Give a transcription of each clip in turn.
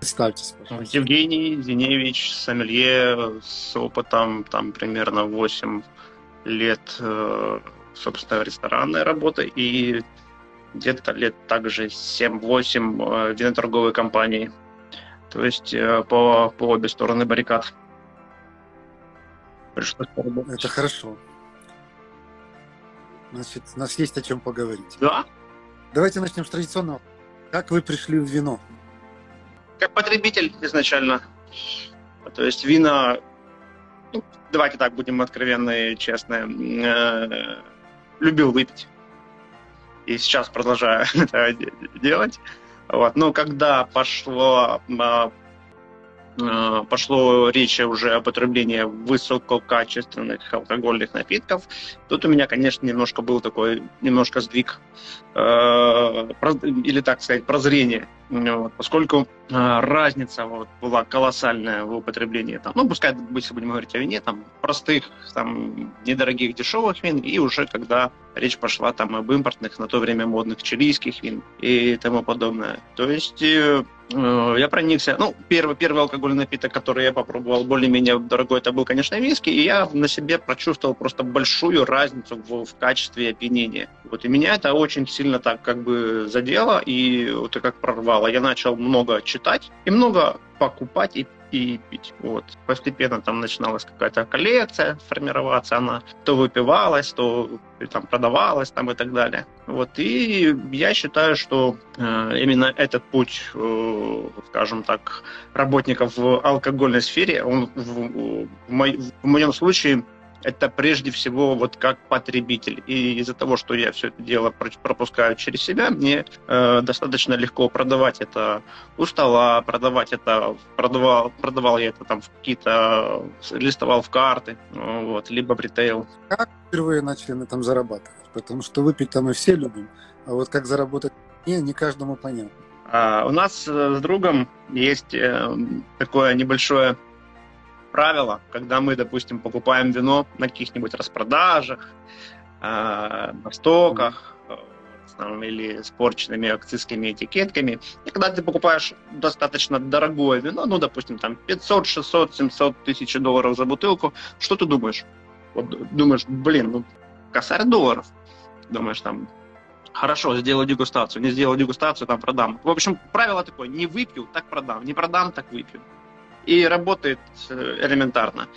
Представьтесь, пожалуйста. Евгений Зиневич, сомелье с опытом там примерно 8 лет, э, собственно, ресторанной работы и где-то лет также 7-8 в виноторговой компании. То есть э, по, по обе стороны баррикад. Пришлось поработать. Это хорошо. Значит, у нас есть о чем поговорить. Да. Давайте начнем с традиционного. Как вы пришли в вино? Как потребитель изначально. То есть вина, ну, давайте так будем откровенны и честны, э, любил выпить. И сейчас продолжаю это делать. Вот. Но когда пошло Э, пошло речь уже о потреблении высококачественных алкогольных напитков, тут у меня, конечно, немножко был такой, немножко сдвиг, э, или, так сказать, прозрение, вот, поскольку разница вот, была колоссальная в употреблении, там, ну, пускай, если будем говорить о вине, там, простых, там, недорогих, дешевых вин, и уже когда речь пошла там об импортных, на то время модных чилийских вин и тому подобное. То есть Э, я проникся. Ну, первый, первый алкогольный напиток, который я попробовал, более-менее дорогой, это был, конечно, виски, и я на себе прочувствовал просто большую разницу в, в качестве опьянения. Вот, и меня это очень сильно так как бы задело, и вот и как прорвало. Я начал много читать и много покупать и и пить. Вот. Постепенно там начиналась какая-то коллекция формироваться, она то выпивалась, то там продавалась там и так далее. Вот. И я считаю, что э, именно этот путь, э, скажем так, работников в алкогольной сфере, он в, в, мо- в моем случае это прежде всего вот как потребитель. И из-за того, что я все это дело пропускаю через себя, мне э, достаточно легко продавать это у стола, продавать это, продавал, продавал я это там в какие-то, листовал в карты, вот, либо в ритейл. Как впервые начали на этом зарабатывать? Потому что выпить там мы все любим, а вот как заработать не, не каждому понятно. А, у нас э, с другом есть э, такое небольшое правило, когда мы, допустим, покупаем вино на каких-нибудь распродажах, э, на стоках, э, или с порченными акцизскими этикетками. И когда ты покупаешь достаточно дорогое вино, ну, допустим, там 500, 600, 700 тысяч долларов за бутылку, что ты думаешь? Вот думаешь, блин, ну, косарь долларов. Думаешь, там, хорошо, сделаю дегустацию, не сделаю дегустацию, там продам. В общем, правило такое, не выпью, так продам, не продам, так выпью и работает э, элементарно.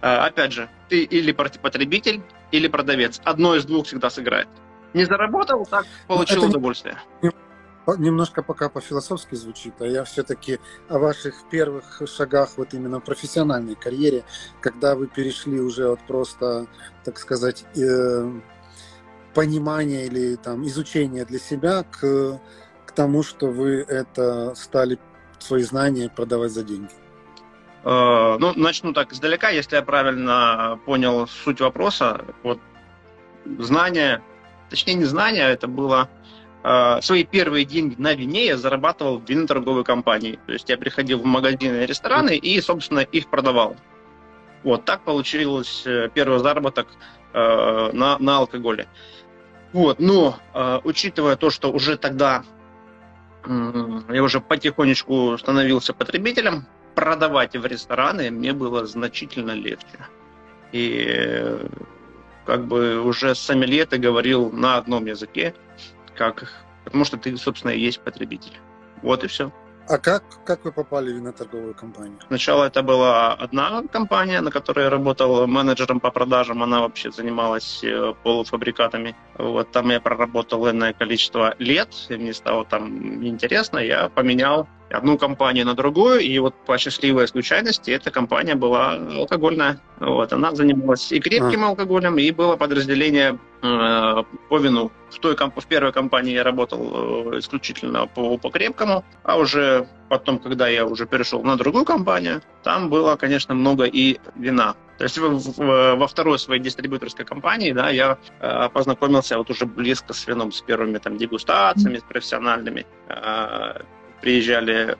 А, опять же, ты или потребитель, или продавец. Одно из двух всегда сыграет. Не заработал, так получил Это удовольствие. Немножко пока по-философски звучит, а я все-таки о ваших первых шагах вот именно в профессиональной карьере, когда вы перешли уже от просто, так сказать, э, понимания или там изучения для себя к, к тому, что вы это стали свои знания продавать за деньги. Э, ну, начну так издалека, если я правильно понял суть вопроса. Вот знания, точнее не знания, это было э, свои первые деньги на вине я зарабатывал в виноторговой компании. То есть я приходил в магазины и рестораны и, собственно, их продавал. Вот так получилось э, первый заработок на, на алкоголе. Вот, но учитывая то, что уже тогда я уже потихонечку становился потребителем, продавать в рестораны мне было значительно легче. И как бы уже сомелье ты говорил на одном языке, как, потому что ты, собственно, и есть потребитель. Вот и все. А как, как вы попали в виноторговую компанию? Сначала это была одна компания, на которой я работал менеджером по продажам. Она вообще занималась э, полуфабрикатами. Вот там я проработал энное количество лет, и мне стало там интересно. Я поменял одну компанию на другую, и вот по счастливой случайности эта компания была алкогольная. Вот, она занималась и крепким а. алкоголем, и было подразделение э, по вину. В, той, в первой компании я работал э, исключительно по, по крепкому, а уже потом, когда я уже перешел на другую компанию, там было, конечно, много и вина. То есть во второй своей дистрибьюторской компании, да, я э, познакомился вот уже близко с вином, с первыми там дегустациями, с профессиональными. Э, приезжали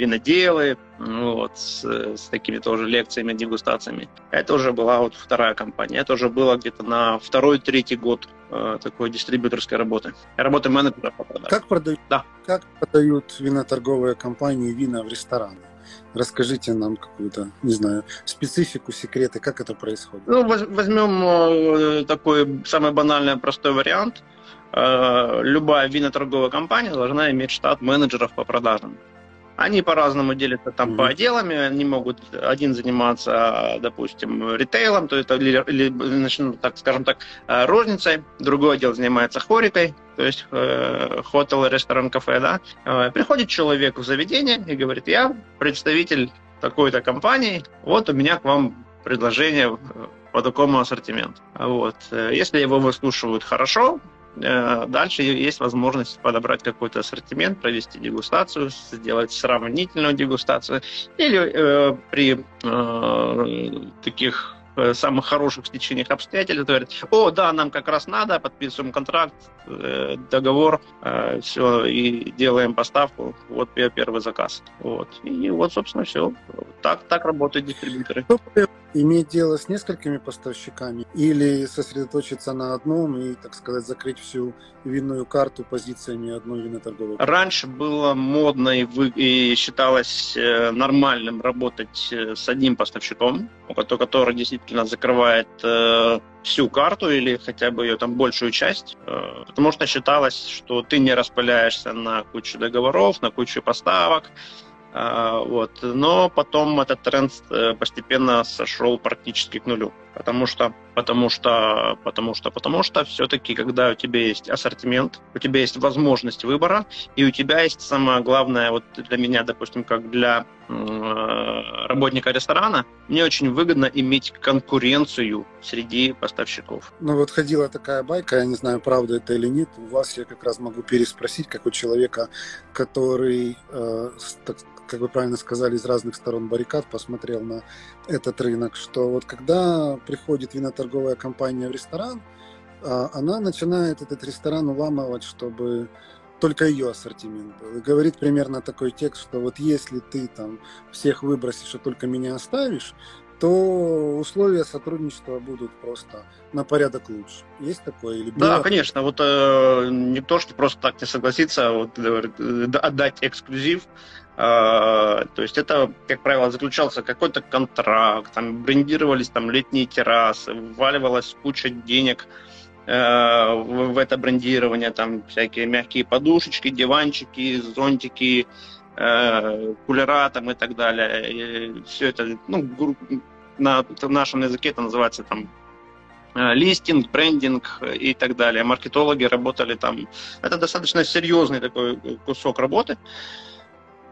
виноделы, вот, с, с такими тоже лекциями, дегустациями. Это уже была вот вторая компания. Это уже было где-то на второй-третий год э, такой дистрибьюторской работы. Работы менеджера по продажам. Как продают, да. как продают виноторговые компании вина в рестораны? Расскажите нам какую-то, не знаю, специфику, секреты, как это происходит. Ну, возьмем э, такой самый банальный, простой вариант. Э, любая виноторговая компания должна иметь штат менеджеров по продажам. Они по-разному делятся там mm-hmm. по отделами. Они могут один заниматься, допустим, ритейлом, то это или, или ну, так скажем так, э, розницей. Другой отдел занимается хорикой, то есть э, хотел, ресторан, кафе, да. Э, приходит человек в заведение и говорит, я представитель такой-то компании, вот у меня к вам предложение по такому ассортименту. Вот. Если его выслушивают хорошо, Э, дальше есть возможность подобрать какой-то ассортимент, провести дегустацию, сделать сравнительную дегустацию. Или э, при э, таких Э, самых хороших стечениях обстоятельств, говорят, о, да, нам как раз надо, подписываем контракт, э, договор, э, все, и делаем поставку, вот первый заказ. Вот. И вот, собственно, все. Так, так работают дистрибьюторы. Иметь дело с несколькими поставщиками или сосредоточиться на одном и, так сказать, закрыть всю винную карту позициями одной виноторговой? Раньше было модно и, вы, и считалось нормальным работать с одним поставщиком, который действительно закрывает э, всю карту или хотя бы ее там большую часть, э, потому что считалось, что ты не распыляешься на кучу договоров, на кучу поставок, э, вот. Но потом этот тренд э, постепенно сошел практически к нулю. Потому что, потому что, потому что, потому что все-таки, когда у тебя есть ассортимент, у тебя есть возможность выбора, и у тебя есть самое главное, вот для меня, допустим, как для э, работника ресторана, мне очень выгодно иметь конкуренцию среди поставщиков. Ну вот ходила такая байка, я не знаю, правда это или нет, у вас я как раз могу переспросить, как у человека, который, э, так, как вы правильно сказали, из разных сторон баррикад посмотрел на этот рынок, что вот когда приходит виноторговая компания в ресторан, а, она начинает этот ресторан уламывать, чтобы только ее ассортимент был. И говорит примерно такой текст, что вот если ты там всех выбросишь, а только меня оставишь, то условия сотрудничества будут просто на порядок лучше. Есть такое? Или да, конечно. Вот э, не то, что просто так не согласиться, а вот, э, отдать эксклюзив, то есть это, как правило, заключался какой-то контракт, там брендировались там летние террасы, вваливалась куча денег э, в, это брендирование, там всякие мягкие подушечки, диванчики, зонтики, э, кулера там и так далее. И все это, ну, на, на нашем языке это называется там э, листинг, брендинг и так далее. Маркетологи работали там. Это достаточно серьезный такой кусок работы. А,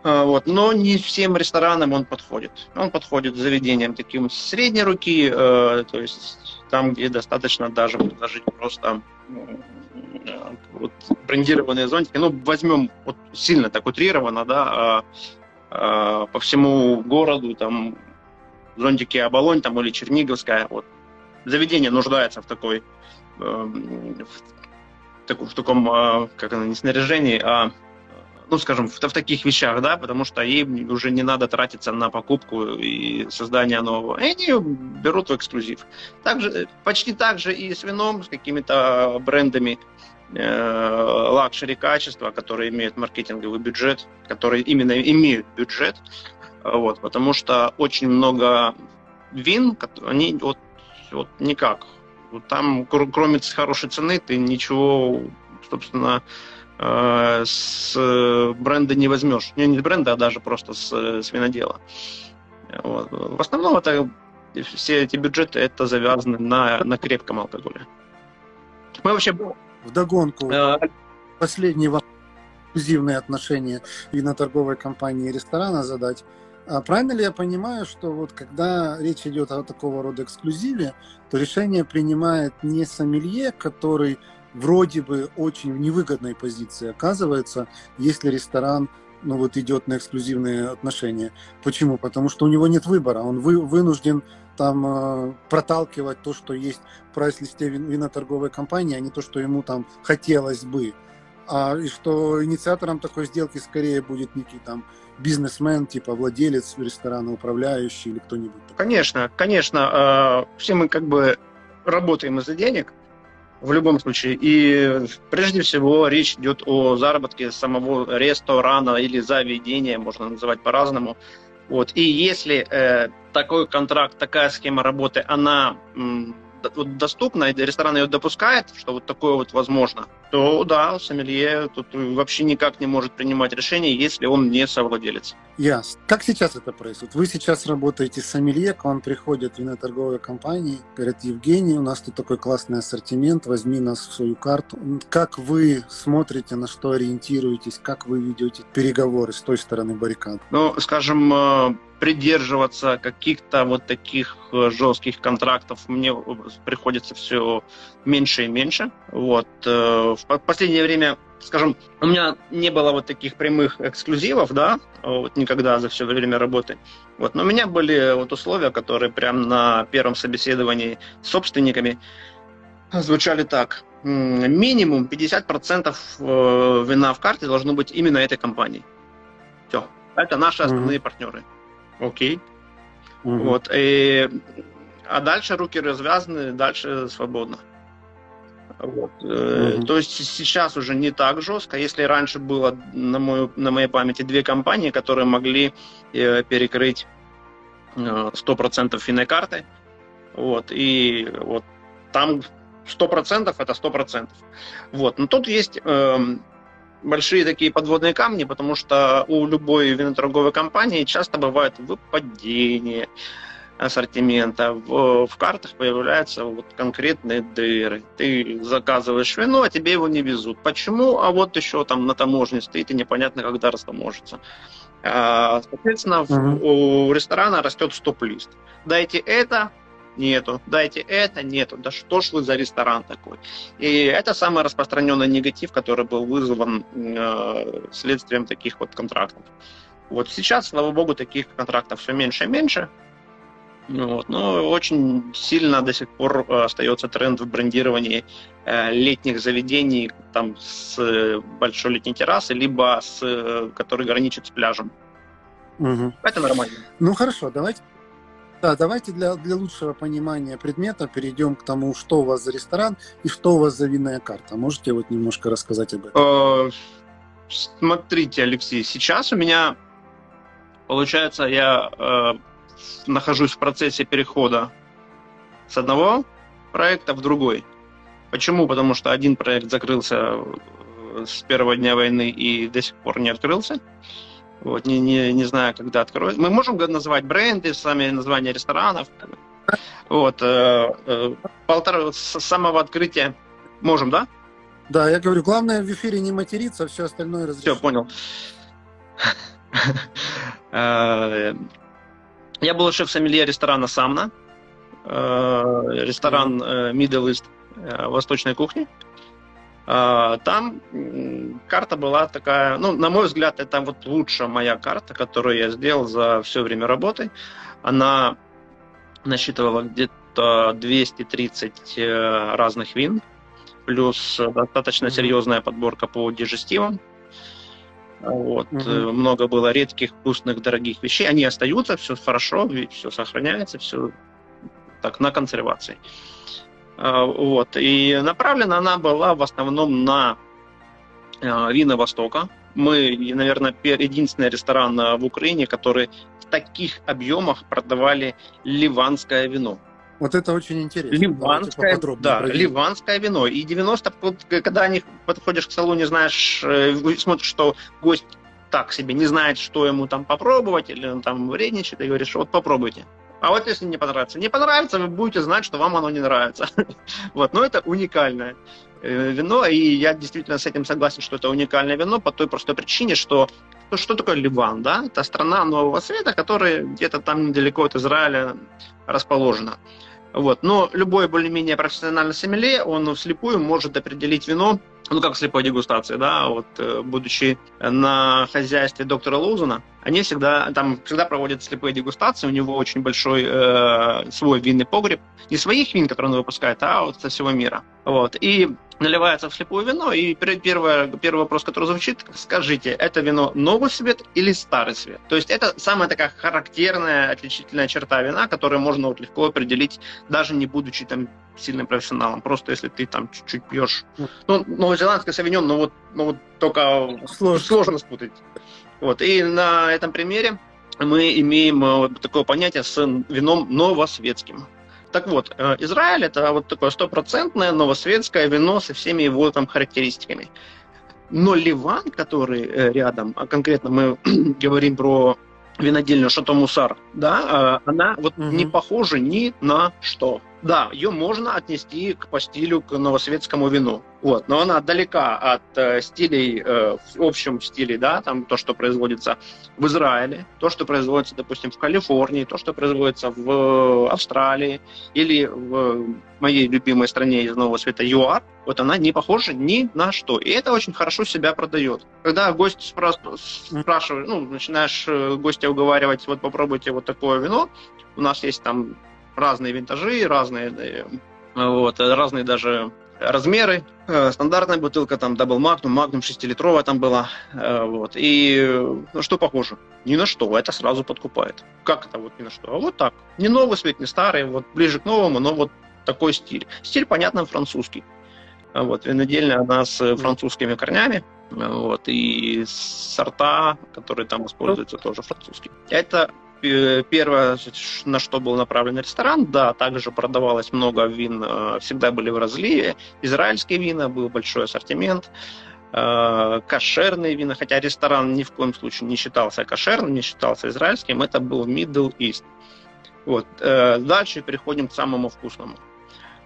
вот. Но не всем ресторанам он подходит. Он подходит заведениям таким средней руки, э, то есть там, где достаточно даже предложить просто э, вот, брендированные зонтики. Ну, возьмем вот сильно так утрированно, да, э, по всему городу, там, зонтики Оболонь там, или Черниговская. Вот. Заведение нуждается в такой, э, в, в таком, э, как оно, не снаряжении, а ну, скажем, в, в таких вещах, да, потому что им уже не надо тратиться на покупку и создание нового. И они берут в эксклюзив. Также, почти так же и с вином, с какими-то брендами э, luxury качества, которые имеют маркетинговый бюджет, которые именно имеют бюджет, вот, потому что очень много вин, они вот, вот никак. Там, кроме хорошей цены, ты ничего, собственно, Э, с бренда не возьмешь. Не, не с бренда, а даже просто с, с винодела. Вот. В основном это все эти бюджеты это завязаны на, на крепком алкоголе. Мы вообще... В догонку. Э... Последний вопрос. эксклюзивные отношения виноторговой компании и ресторана задать. А правильно ли я понимаю, что вот когда речь идет о такого рода эксклюзиве, то решение принимает не сомелье, который вроде бы очень невыгодной позиции оказывается, если ресторан ну вот идет на эксклюзивные отношения. Почему? Потому что у него нет выбора, он вы, вынужден там э, проталкивать то, что есть в прайс-листе виноторговой компании, а не то, что ему там хотелось бы. А, и что инициатором такой сделки скорее будет некий там бизнесмен, типа владелец ресторана, управляющий или кто-нибудь. Конечно, конечно. Э, все мы как бы работаем из-за денег, в любом случае. И прежде всего речь идет о заработке самого ресторана или заведения, можно называть по-разному. Вот. И если э, такой контракт, такая схема работы, она м, доступна, и ресторан ее допускает, что вот такое вот возможно, то да, сомелье тут вообще никак не может принимать решение, если он не совладелец. Ясно. Как сейчас это происходит? Вы сейчас работаете с сомелье, к вам приходят виноторговые компании, говорят, Евгений, у нас тут такой классный ассортимент, возьми нас в свою карту. Как вы смотрите, на что ориентируетесь, как вы ведете переговоры с той стороны баррикад? Ну, скажем, э, придерживаться каких-то вот таких э, жестких контрактов мне приходится все меньше и меньше. Вот. Э, в последнее время, скажем, у меня не было вот таких прямых эксклюзивов, да, вот никогда за все время работы. Вот. Но у меня были вот условия, которые прямо на первом собеседовании с собственниками звучали так. Минимум 50% э, вина в карте должно быть именно этой компании. Все. Это наши основные mm-hmm. партнеры. Окей. Угу. Вот. И, а дальше руки развязаны, дальше свободно. Вот. Угу. То есть сейчас уже не так жестко. Если раньше было на, мою, на моей памяти две компании, которые могли э, перекрыть 100% финной карты, вот, и вот там 100% это 100%. Вот. Но тут есть э, большие такие подводные камни, потому что у любой виноторговой компании часто бывает выпадение ассортимента. В, в картах появляются вот конкретные дыры. Ты заказываешь вино, а тебе его не везут. Почему? А вот еще там на таможне стоит, и непонятно, когда растаможится. А, соответственно, uh-huh. у ресторана растет стоп-лист. Дайте это, нету, дайте это, нету, да что ж вы за ресторан такой. И это самый распространенный негатив, который был вызван э, следствием таких вот контрактов. Вот сейчас, слава богу, таких контрактов все меньше и меньше, вот. Но очень сильно до сих пор э, остается тренд в брендировании э, летних заведений там, с большой летней террасы, либо с, э, который граничит с пляжем. Угу. Это нормально. Ну хорошо, давайте да, давайте для, для лучшего понимания предмета перейдем к тому, что у вас за ресторан и что у вас за винная карта. Можете вот немножко рассказать об этом? Э, смотрите, Алексей, сейчас у меня, получается, я э, нахожусь в процессе перехода с одного проекта в другой. Почему? Потому что один проект закрылся э, с первого дня войны и до сих пор не открылся. Вот, не, не, не знаю, когда откроют. Мы можем называть бренды, сами названия ресторанов. Вот, э, э, полтора, с самого открытия можем, да? Да, я говорю, главное в эфире не материться, все остальное разрешено. Все, понял. Э, я был шеф-сомелье ресторана «Самна», э, ресторан э, Middle East восточной кухни. А, там карта была такая, ну, на мой взгляд, это вот лучшая моя карта, которую я сделал за все время работы. Она насчитывала где-то 230 э, разных вин, плюс достаточно серьезная подборка по дежестивам. Вот. Угу. Много было редких, вкусных, дорогих вещей. Они остаются, все хорошо, все сохраняется, все так на консервации. А, вот. И направлена она была в основном на а, вина Востока. Мы, наверное, единственный ресторан а, в Украине, который в таких объемах продавали ливанское вино. Вот это очень интересно. Ливанское, да, ливанское вино. И 90, когда они подходишь к столу, не знаешь, э, смотришь, что гость так себе не знает, что ему там попробовать, или он там вредничает, и говоришь, вот попробуйте А вот если не понравится, не понравится, вы будете знать, что вам оно не нравится. Вот, но это уникальное э, вино, и я действительно с этим согласен, что это уникальное вино по той простой причине, что ну, что такое Ливан, да? Это страна Нового Света, которая где-то там недалеко от Израиля расположена. Вот. Но любой более-менее профессиональный сомелье, он вслепую может определить вино, ну, как слепой дегустации, да, вот, э, будучи на хозяйстве доктора Лоузена, они всегда, там всегда проводят слепые дегустации, у него очень большой э, свой винный погреб, не своих вин, которые он выпускает, а вот со всего мира. Вот. И наливается в слепое вино, и первый, первый вопрос, который звучит, скажите, это вино новый цвет или старый цвет? То есть это самая такая характерная, отличительная черта вина, которую можно вот легко определить, даже не будучи там сильным профессионалом. Просто если ты там чуть-чуть пьешь. Ну, новозеландский савиньон, ну вот, ну вот только сложно, сложно спутать. Вот. И на этом примере мы имеем э, вот такое понятие с вином новосветским. Так вот, э, Израиль это вот такое стопроцентное новосветское вино со всеми его там характеристиками. Но Ливан, который э, рядом, а конкретно мы говорим про винодельню Шато Мусар, да, она вот угу. не похожа ни на что. Да, ее можно отнести к по стилю к новосветскому вину. Вот, но она далека от э, стилей, э, в общем стиле, да, там то, что производится в Израиле, то, что производится, допустим, в Калифорнии, то, что производится в Австралии или в моей любимой стране из Нового Света ЮАР, вот она не похожа ни на что. И это очень хорошо себя продает. Когда гость спрашивает, ну, начинаешь э, гостя уговаривать, вот попробуйте вот такое вино, у нас есть там разные винтажи, разные, э, вот, разные даже размеры. Э, стандартная бутылка, там, Double Magnum, Magnum 6-литровая там была. Э, вот. И ну, что похоже? Ни на что. Это сразу подкупает. Как это вот ни на что? А вот так. Не новый свет, не старый, вот ближе к новому, но вот такой стиль. Стиль, понятно, французский. Вот, винодельня, она с французскими корнями. Вот, и сорта, которые там используются, тоже французские. Это первое, на что был направлен ресторан, да, также продавалось много вин, э, всегда были в разливе. Израильские вина, был большой ассортимент э, кошерные вина, хотя ресторан ни в коем случае не считался кошерным, не считался израильским, это был Middle East. Вот. Э, дальше переходим к самому вкусному.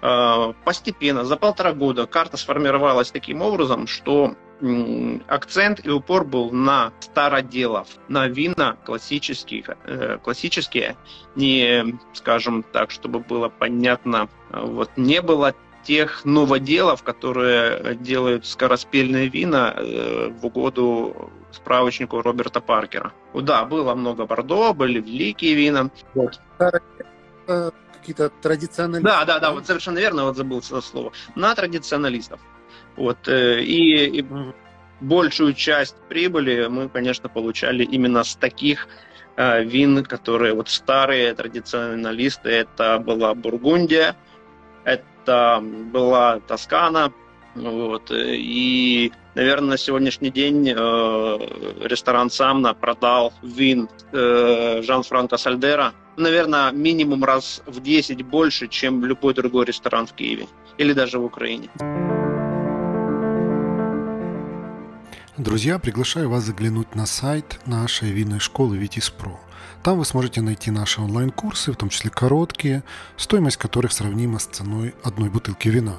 Постепенно, за полтора года карта сформировалась таким образом, что акцент и упор был на староделов, на вина классических, э, классические, не, скажем так, чтобы было понятно, вот не было тех новоделов, которые делают скороспельные вина э, в угоду справочнику Роберта Паркера. Да, было много Бордо, были великие вина. Вот. Какие-то традиционные. Да, да, да, вот совершенно верно, вот забыл слово. На традиционалистов. Вот, э, и, и большую часть прибыли мы, конечно, получали именно с таких э, вин, которые вот старые традиционалисты. Это была Бургундия, это была Тоскана, вот, и, наверное, на сегодняшний день э, ресторан Самна продал вин э, Жан-Франко Сальдера, наверное, минимум раз в 10 больше, чем любой другой ресторан в Киеве или даже в Украине. Друзья, приглашаю вас заглянуть на сайт нашей винной школы Витис Про. Там вы сможете найти наши онлайн-курсы, в том числе короткие, стоимость которых сравнима с ценой одной бутылки вина.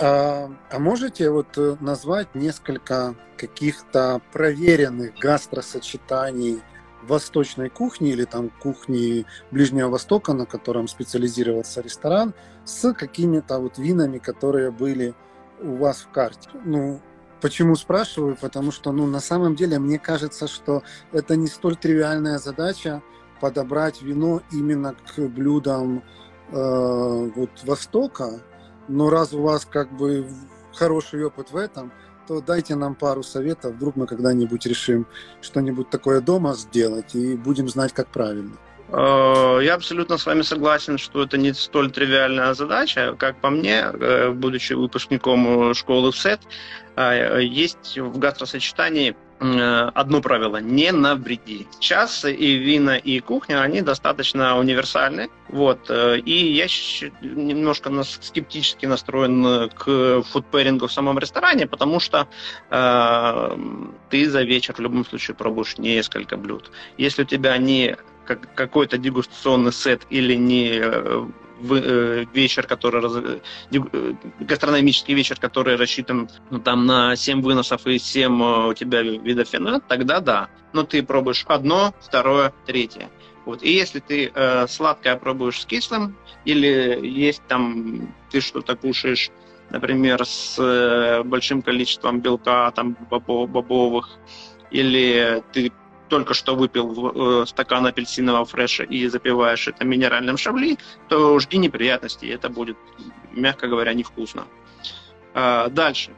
А, а можете вот э, назвать несколько каких-то проверенных гастросочетаний восточной кухни или там кухни Ближнего Востока, на котором специализировался ресторан, с какими-то вот винами, которые были у вас в карте? Ну, Почему спрашиваю? Потому что, ну, на самом деле, мне кажется, что это не столь тривиальная задача подобрать вино именно к блюдам э, вот Востока. Но раз у вас как бы хороший опыт в этом, то дайте нам пару советов. Вдруг мы когда-нибудь решим что-нибудь такое дома сделать и будем знать, как правильно. Э, я абсолютно с вами согласен, что это не столь тривиальная задача. Как по мне, э, будучи выпускником школы СЭТ, э, есть в гастросочетании одно правило – не навреди. Сейчас и вина, и кухня, они достаточно универсальны. Вот. И я немножко скептически настроен к фудпэрингу в самом ресторане, потому что э, ты за вечер в любом случае пробуешь несколько блюд. Если у тебя не как, какой-то дегустационный сет или не э, э, вечер, который э, гастрономический вечер, который рассчитан ну, там на 7 выносов и 7 у тебя видов вина, тогда да. Но ты пробуешь одно, второе, третье. Вот. И если ты э, сладкое пробуешь с кислым, или есть там, ты что-то кушаешь, например, с э, большим количеством белка, там, бобов, бобовых, или ты только что выпил э, стакан апельсинового фреша и запиваешь это минеральным шабли, то жди неприятностей, это будет, мягко говоря, невкусно. Э, дальше.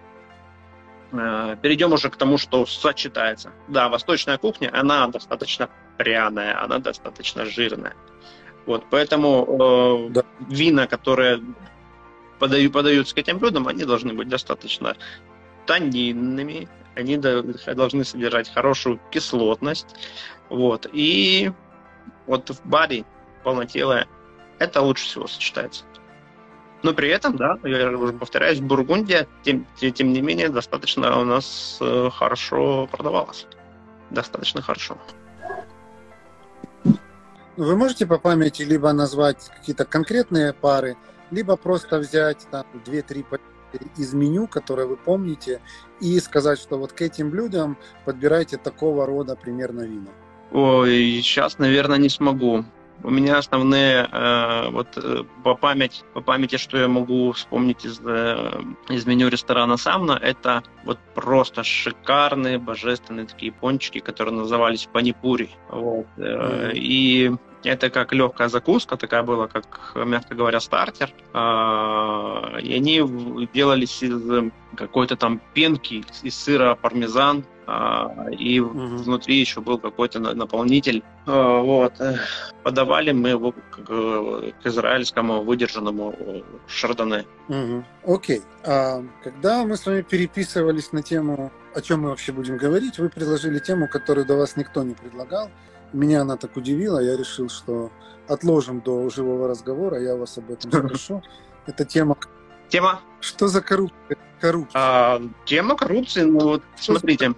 Э, перейдем уже к тому, что сочетается. Да, восточная кухня, она достаточно пряная, она достаточно жирная. Вот, поэтому э, да. вина, которые подаю, подаются к этим блюдам, они должны быть достаточно танинными, они должны содержать хорошую кислотность. Вот. И вот в баре полнотелое это лучше всего сочетается. Но при этом, да, я уже повторяюсь, Бургундия, тем, тем не менее, достаточно у нас э, хорошо продавалась. Достаточно хорошо. Вы можете по памяти либо назвать какие-то конкретные пары, либо просто взять там 2-3 из меню, которое вы помните, и сказать, что вот к этим блюдам подбирайте такого рода примерно вина? Ой, сейчас, наверное, не смогу. У меня основные э, вот э, по памяти, по памяти, что я могу вспомнить из, э, из меню ресторана Самна, это вот просто шикарные, божественные такие пончики, которые назывались панипури. Вот. Mm-hmm. И это как легкая закуска, такая была, как, мягко говоря, стартер. А, и они делались из какой-то там пенки, из сыра пармезан, а, и угу. внутри еще был какой-то наполнитель. А, вот. Подавали мы его к, израильскому выдержанному шардоне. Угу. Окей. А когда мы с вами переписывались на тему, о чем мы вообще будем говорить, вы предложили тему, которую до вас никто не предлагал. Меня она так удивила, я решил, что отложим до живого разговора, я вас об этом спрошу. Это тема... Тема? Что за коррупция? коррупция? А, тема коррупции, ну вот, смотрите. Э,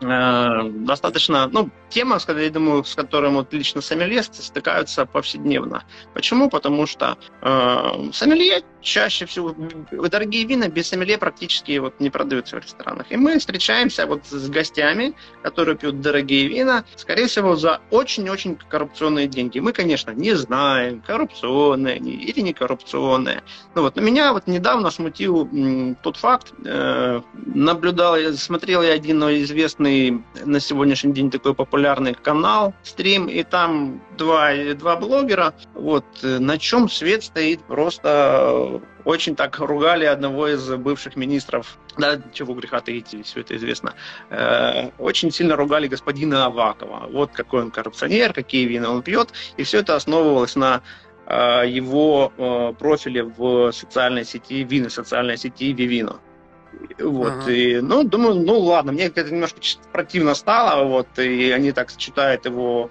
достаточно, ну, тема, я думаю, с которой вот лично сомелье стыкаются повседневно. Почему? Потому что э, сомелье чаще всего, дорогие вина без сомелье практически вот не продаются в ресторанах. И мы встречаемся вот с гостями, которые пьют дорогие вина, скорее всего, за очень-очень коррупционные деньги. Мы, конечно, не знаем, коррупционные или не коррупционные. Ну вот, но меня вот недавно смутил м, тот факт, э, наблюдал, смотрел я один известный известный на сегодняшний день такой популярный канал, стрим, и там два, два блогера. Вот э, на чем свет стоит, просто очень так ругали одного из бывших министров, да, чего греха таить, все это известно, э, очень сильно ругали господина Авакова. Вот какой он коррупционер, какие вина он пьет, и все это основывалось на э, его э, профиле в социальной сети, вины социальной сети Вивино. Вот, ага. и, ну, думаю, ну, ладно, мне это немножко противно стало, вот, и они так читают его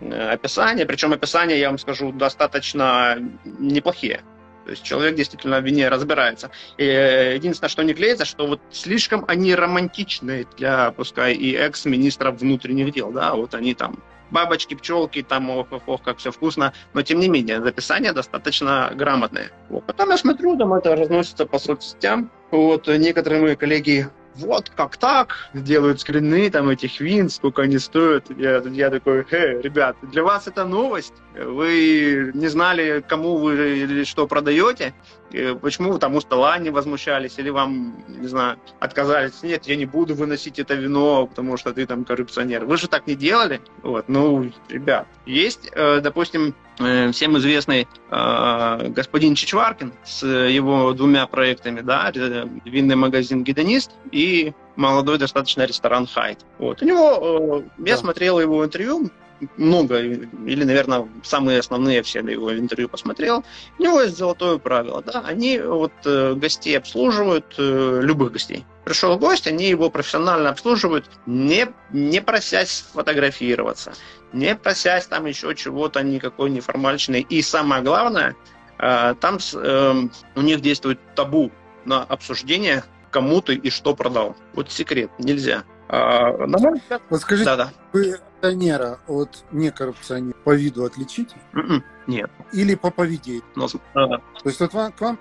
э, описание, причем описания, я вам скажу, достаточно неплохие. То есть человек действительно в вине разбирается. И э, единственное, что не клеится, что вот слишком они романтичные для, пускай, и экс-министров внутренних дел, да, вот они там бабочки, пчелки, там, ох, ох, ох, как все вкусно, но тем не менее, записание достаточно грамотное. Вот. Потом я смотрю, там это разносится по соцсетям, вот, некоторые мои коллеги вот как так, делают скрины там этих вин, сколько они стоят. Я, я такой, э, ребят, для вас это новость, вы не знали, кому вы или что продаете, почему вы там у стола не возмущались, или вам, не знаю, отказались, нет, я не буду выносить это вино, потому что ты там коррупционер. Вы же так не делали? Вот, ну, ребят, есть, э, допустим, э, всем известный э, господин Чичваркин с его двумя проектами, да, винный магазин «Гедонист» и молодой достаточно ресторан «Хайт». Вот. У него, я да. смотрел его интервью, много, или, наверное, самые основные все его интервью посмотрел. У него есть золотое правило, да, они вот э, гостей обслуживают, э, любых гостей. Пришел гость, они его профессионально обслуживают, не, не просясь фотографироваться, не просясь там еще чего-то никакой неформальщины. И самое главное, э, там у них действует табу на обсуждение, кому ты и что продал. Вот секрет, нельзя. А, на мой взгляд... Вот скажите, да, да. вы коррупционера от некоррупционера по виду отличите? Mm-mm, нет. Или по поведению? Но, да. То есть вот вам, к вам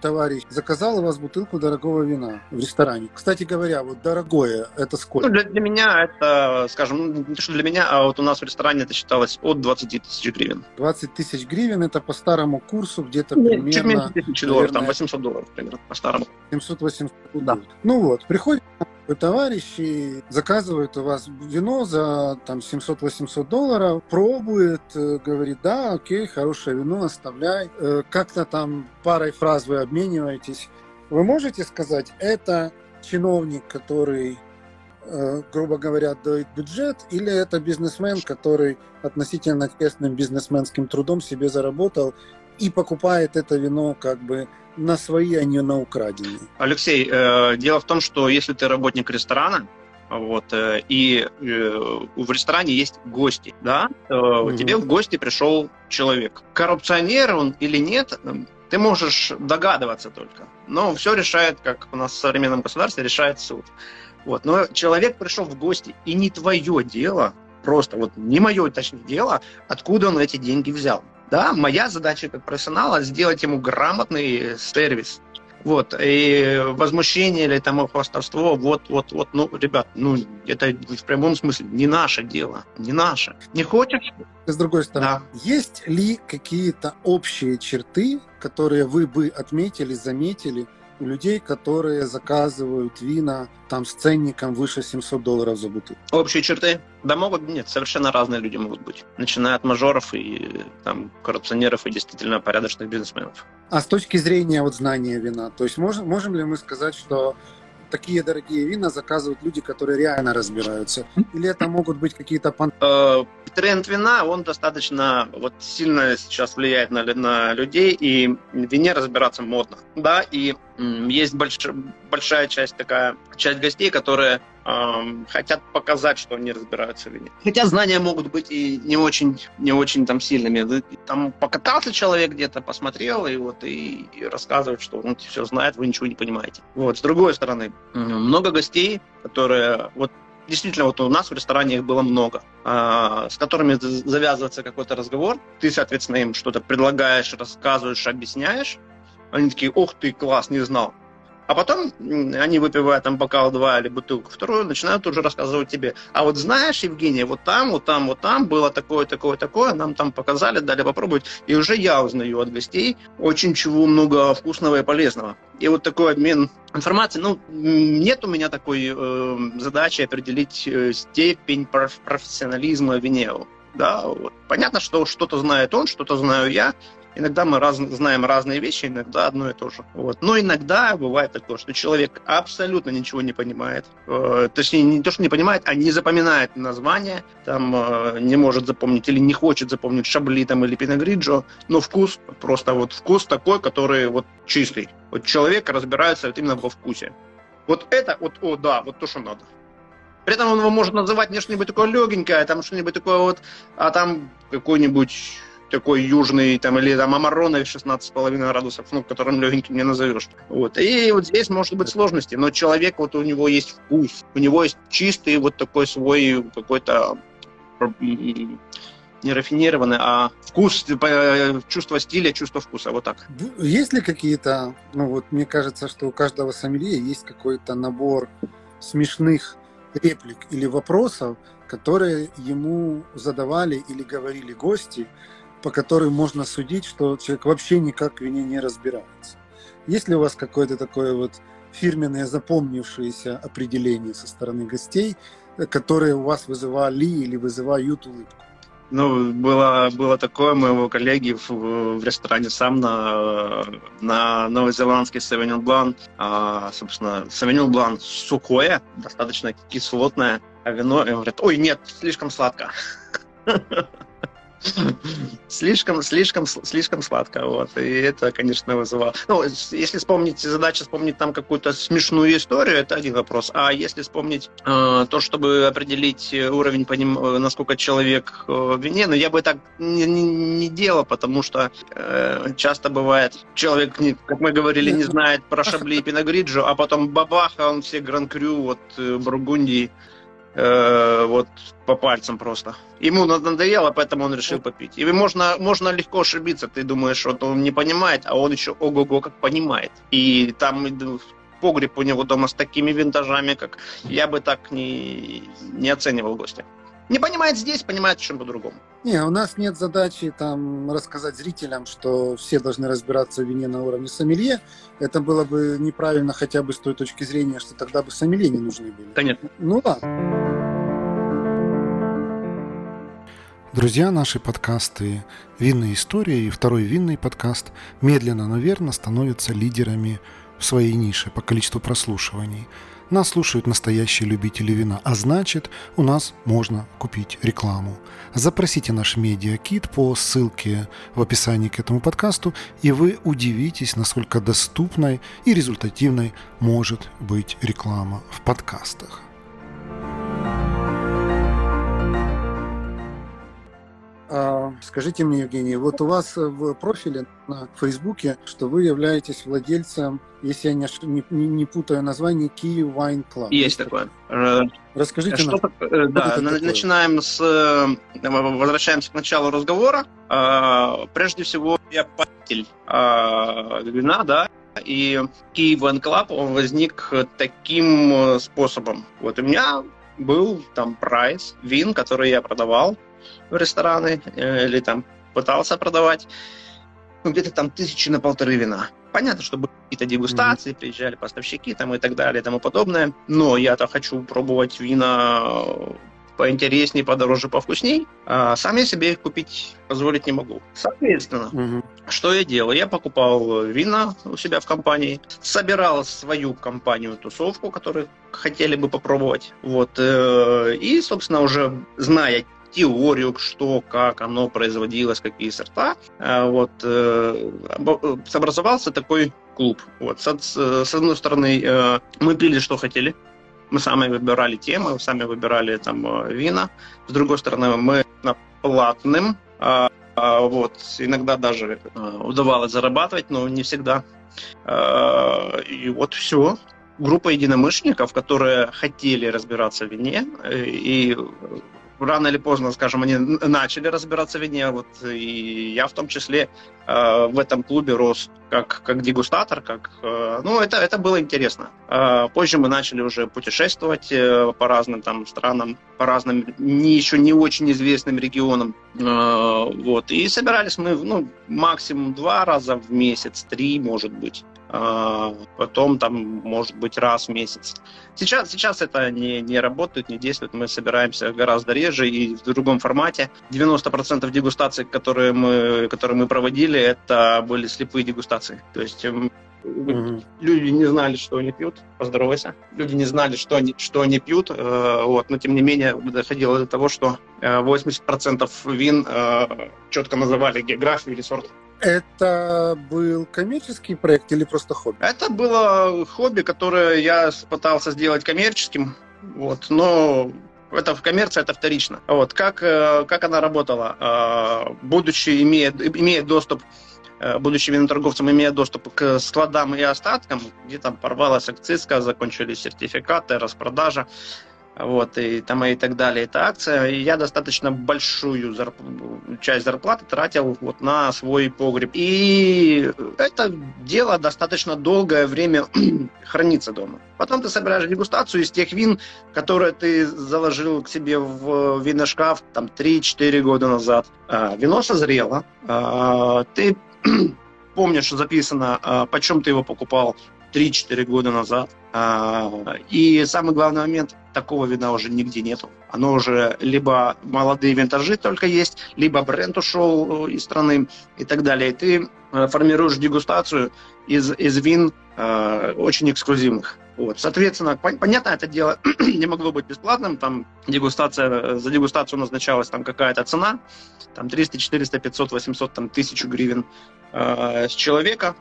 товарищ заказал у вас бутылку дорогого вина в ресторане. Кстати говоря, вот дорогое, это сколько? Ну, для, для меня это, скажем, ну, не то, что для меня, а вот у нас в ресторане это считалось от 20 тысяч гривен. 20 тысяч гривен это по старому курсу где-то Нет, примерно... Чуть меньше тысячи долларов, там 800 долларов примерно по старому. 700-800 да. Ну вот, приходит товарищ и заказывает у вас вино за там 700-800 долларов, пробует, э, говорит, да, окей, хорошее вино, оставляй. Э, как-то там парой фраз вы обмениваетесь. Вы можете сказать, это чиновник, который э, грубо говоря, дает бюджет, или это бизнесмен, который относительно честным бизнесменским трудом себе заработал и покупает это вино как бы на свои, а не на украденные. Алексей, э, дело в том, что если ты работник ресторана, вот, э, и э, в ресторане есть гости, да, э, угу. тебе в гости пришел человек. Коррупционер он или нет, ты можешь догадываться только. Но все решает, как у нас в современном государстве, решает суд. Вот. Но человек пришел в гости, и не твое дело, просто вот не мое, точнее, дело, откуда он эти деньги взял. Да, моя задача как профессионала сделать ему грамотный сервис. Вот, и возмущение или там хвастовство, вот, вот, вот, ну, ребят, ну, это в прямом смысле не наше дело, не наше. Не хочешь? С другой стороны, да. есть ли какие-то общие черты, которые вы бы отметили, заметили, людей, которые заказывают вина там с ценником выше 700 долларов за бутылку. Общие черты? Да могут, нет, совершенно разные люди могут быть. Начиная от мажоров и там коррупционеров и действительно порядочных бизнесменов. А с точки зрения вот знания вина, то есть можем, можем ли мы сказать, что такие дорогие вина заказывают люди, которые реально разбираются? Или это могут быть какие-то... Э, тренд вина, он достаточно вот сильно сейчас влияет на, на людей, и в вине разбираться модно. Да, и есть больш, большая часть такая, часть гостей, которые хотят показать, что они разбираются в вине. Хотя знания могут быть и не очень, не очень там сильными. Там покатался человек где-то, посмотрел, и вот и, и рассказывает, что он все знает, вы ничего не понимаете. Вот, с другой стороны, много гостей, которые вот действительно, вот у нас в ресторане их было много, а, с которыми завязывается какой-то разговор. Ты, соответственно, им что-то предлагаешь, рассказываешь, объясняешь. Они такие, ох ты, класс, не знал. А потом они, выпивают там бокал два или бутылку вторую, начинают уже рассказывать тебе. А вот знаешь, Евгения, вот там, вот там, вот там было такое, такое, такое, нам там показали, дали попробовать. И уже я узнаю от гостей очень чего много вкусного и полезного. И вот такой обмен информацией, ну, нет у меня такой э, задачи определить э, степень профессионализма Винео. Да, вот. Понятно, что что-то знает он, что-то знаю я, Иногда мы раз, знаем разные вещи, иногда одно и то же. Вот. Но иногда бывает такое, что человек абсолютно ничего не понимает. Э, точнее, не то, что не понимает, а не запоминает название, там, э, не может запомнить или не хочет запомнить шабли там, или пиногриджо, но вкус, просто вот вкус такой, который вот чистый. Вот человек разбирается вот именно во вкусе. Вот это, вот, о, да, вот то, что надо. При этом он его может называть не что-нибудь такое легенькое, а там что-нибудь такое вот, а там какой-нибудь такой южный, там, или там амароновый 16,5 градусов, ну, которым легеньким не назовешь. Вот. И вот здесь может быть сложности, но человек, вот у него есть вкус, у него есть чистый вот такой свой какой-то не рафинированный, а вкус, чувство стиля, чувство вкуса, вот так. Есть ли какие-то, ну вот мне кажется, что у каждого сомелье есть какой-то набор смешных реплик или вопросов, которые ему задавали или говорили гости, по которым можно судить, что человек вообще никак в вине не разбирается. Есть ли у вас какое-то такое вот фирменное запомнившееся определение со стороны гостей, которые у вас вызывали или вызывают улыбку? Ну, было, было такое, моего коллеги в, в ресторане сам на, на новозеландский Sauvignon Blanc, а, собственно, Sauvignon Blanc сухое, достаточно кислотное, а вино, и говорят, ой, нет, слишком сладко. слишком, слишком, слишком сладко, вот, и это, конечно, вызывало. Ну, если вспомнить, задача вспомнить там какую-то смешную историю, это один вопрос, а если вспомнить э, то, чтобы определить уровень, поним... насколько человек э, вине, ну, я бы так не, не, не делал, потому что э, часто бывает, человек, как мы говорили, не знает про Шабли и Пиногриджо, а потом бабаха, он все Гран-Крю, вот, э, Бургундии, э, вот по пальцам просто. Ему надоело, поэтому он решил попить. И можно, можно легко ошибиться. Ты думаешь, что он не понимает, а он еще ого-го как понимает. И там погреб у него дома с такими винтажами, как я бы так не, не оценивал гостя. Не понимает здесь, понимает чем по-другому. Не, у нас нет задачи там рассказать зрителям, что все должны разбираться в вине на уровне сомелье. Это было бы неправильно хотя бы с той точки зрения, что тогда бы сомелье не нужны были. Конечно. Ну ладно. Друзья, наши подкасты «Винная история» и второй винный подкаст медленно, но верно становятся лидерами в своей нише по количеству прослушиваний – нас слушают настоящие любители вина, а значит, у нас можно купить рекламу. Запросите наш медиакит по ссылке в описании к этому подкасту, и вы удивитесь, насколько доступной и результативной может быть реклама в подкастах. А, скажите мне, Евгений, вот у вас в профиле на Фейсбуке, что вы являетесь владельцем, если я не, не, не путаю название, Key Wine Club. Есть такое. Расскажите что нам. Такое, да, что начинаем с... Возвращаемся к началу разговора. А, прежде всего, я патель а, вина, да, и Key Wine Club, он возник таким способом. Вот у меня был там прайс вин, который я продавал в рестораны э, или там пытался продавать. Ну, где-то там тысячи на полторы вина. Понятно, что были какие-то дегустации, mm-hmm. приезжали поставщики там и так далее и тому подобное. Но я-то хочу пробовать вина поинтереснее, подороже, повкусней, а сам я себе их купить позволить не могу. Соответственно, угу. что я делал? Я покупал вина у себя в компании, собирал свою компанию тусовку, которую хотели бы попробовать. Вот, э, и, собственно, уже зная теорию, что, как оно производилось, какие сорта. А вот, э, образовался такой клуб. Вот, с, с одной стороны, э, мы пили, что хотели, мы сами выбирали темы, сами выбирали там э, вина. С другой стороны, мы на платным, а, а, вот, иногда даже удавалось зарабатывать, но не всегда. И вот все. Группа единомышленников, которые хотели разбираться в вине и рано или поздно, скажем, они начали разбираться в вине, вот, и я в том числе э, в этом клубе рос как, как дегустатор, как, э, ну, это, это было интересно. Э, позже мы начали уже путешествовать э, по разным там странам, по разным не, еще не очень известным регионам, э, вот, и собирались мы, ну, максимум два раза в месяц, три, может быть. А, потом там, может быть, раз в месяц. Сейчас, сейчас это не, не работает, не действует, мы собираемся гораздо реже и в другом формате. 90% дегустаций, которые мы, которые мы проводили, это были слепые дегустации. То есть Mm-hmm. Люди не знали, что они пьют. Поздоровайся. Люди не знали, что они, что они пьют. Э, вот, но тем не менее доходило до того, что 80% э, вин э, четко называли географию или сорт. Это был коммерческий проект или просто хобби? Это было хобби, которое я пытался сделать коммерческим, вот, но это в коммерции это вторично. Вот как э, как она работала, э, будучи имея имея доступ э, будучи виноторговцем, имея доступ к складам и остаткам, где там порвалась акцизка, закончились сертификаты, распродажа, вот, и, там, и так далее, это акция. И я достаточно большую зарп... часть зарплаты тратил вот на свой погреб. И это дело достаточно долгое время хранится дома. Потом ты собираешь дегустацию из тех вин, которые ты заложил к себе в виношкаф там 3-4 года назад. А, вино созрело, а, ты помнишь, что записано, а, почем ты его покупал, 3-4 года назад. А, и самый главный момент, такого вина уже нигде нету. Оно уже либо молодые винтажи только есть, либо бренд ушел э, из страны и так далее. И ты э, формируешь дегустацию из, из вин э, очень эксклюзивных. Вот, соответственно, понятно, это дело не могло быть бесплатным, там дегустация, за дегустацию назначалась там какая-то цена, там 300, 400, 500, 800, там, тысячу гривен э, с человека,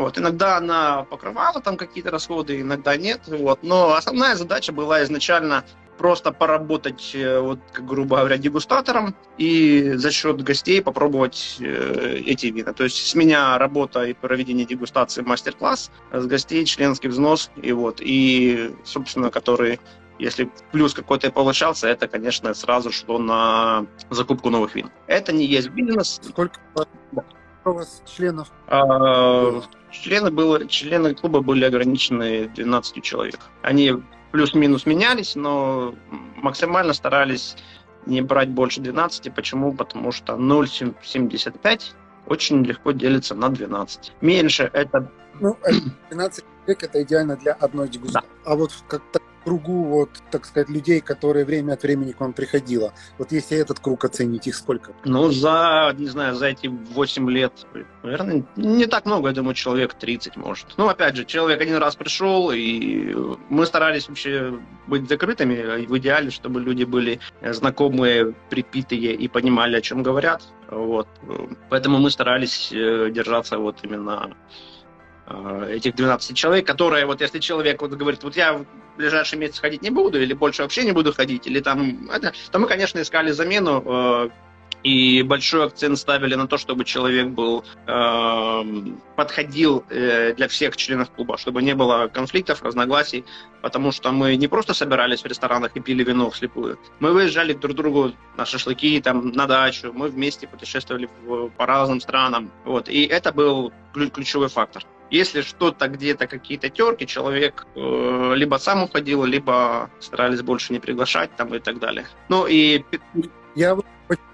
вот, иногда она покрывала там какие-то расходы, иногда нет. Вот, но основная задача была изначально просто поработать, э, вот, грубо говоря, дегустатором и за счет гостей попробовать э, эти вина. То есть с меня работа и проведение дегустации мастер-класс, с гостей членский взнос, и вот, и, собственно, который если плюс какой-то получался, это, конечно, сразу шло на закупку новых вин. Это не есть бизнес. Сколько у вас членов? А, члены, было, члены клуба были ограничены 12 человек. Они плюс-минус менялись, но максимально старались не брать больше 12. Почему? Потому что 0,75 очень легко делится на 12. Меньше это... Ну, 12 человек это идеально для одной дегустации. Да. А вот как-то кругу, вот, так сказать, людей, которые время от времени к вам приходило? Вот если этот круг оценить, их сколько? Ну, за, не знаю, за эти 8 лет, наверное, не так много, я думаю, человек 30, может. Ну, опять же, человек один раз пришел, и мы старались вообще быть закрытыми, в идеале, чтобы люди были знакомые, припитые и понимали, о чем говорят. Вот. Поэтому мы старались э, держаться вот именно этих 12 человек, которые, вот если человек вот говорит, вот я в ближайший месяц ходить не буду, или больше вообще не буду ходить, или там, это, то мы, конечно, искали замену, э, и большой акцент ставили на то, чтобы человек был э, подходил э, для всех членов клуба, чтобы не было конфликтов, разногласий, потому что мы не просто собирались в ресторанах и пили вино вслепую, мы выезжали друг к другу на шашлыки, там, на дачу, мы вместе путешествовали в, по разным странам, вот, и это был ключевой фактор. Если что-то где-то какие-то терки, человек э, либо сам уходил, либо старались больше не приглашать там и так далее. Ну и я вот,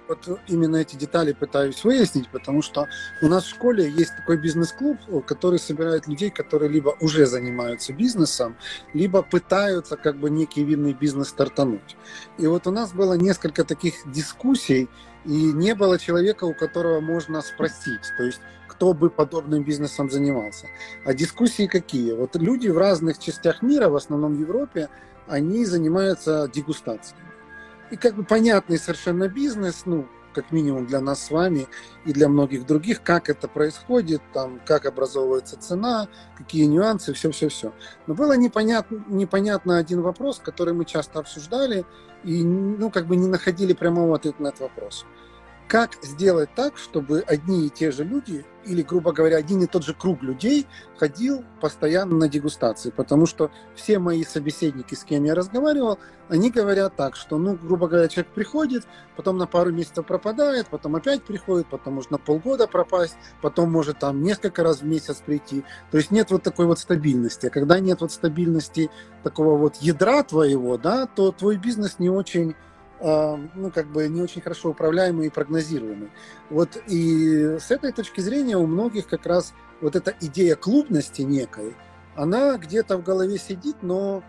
вот именно эти детали пытаюсь выяснить, потому что у нас в школе есть такой бизнес-клуб, который собирает людей, которые либо уже занимаются бизнесом, либо пытаются как бы некий винный бизнес стартануть. И вот у нас было несколько таких дискуссий, и не было человека, у которого можно спросить. То есть кто бы подобным бизнесом занимался. А дискуссии какие? Вот люди в разных частях мира, в основном в Европе, они занимаются дегустацией. И как бы понятный совершенно бизнес, ну, как минимум для нас с вами и для многих других, как это происходит, там, как образовывается цена, какие нюансы, все-все-все. Но было непонятно, непонятно один вопрос, который мы часто обсуждали, и ну, как бы не находили прямого ответа на этот вопрос. Как сделать так, чтобы одни и те же люди, или, грубо говоря, один и тот же круг людей ходил постоянно на дегустации? Потому что все мои собеседники, с кем я разговаривал, они говорят так, что, ну, грубо говоря, человек приходит, потом на пару месяцев пропадает, потом опять приходит, потом может на полгода пропасть, потом может там несколько раз в месяц прийти. То есть нет вот такой вот стабильности. А когда нет вот стабильности такого вот ядра твоего, да, то твой бизнес не очень ну, как бы не очень хорошо управляемый и прогнозируемый. Вот и с этой точки зрения у многих как раз вот эта идея клубности некой, она где-то в голове сидит, но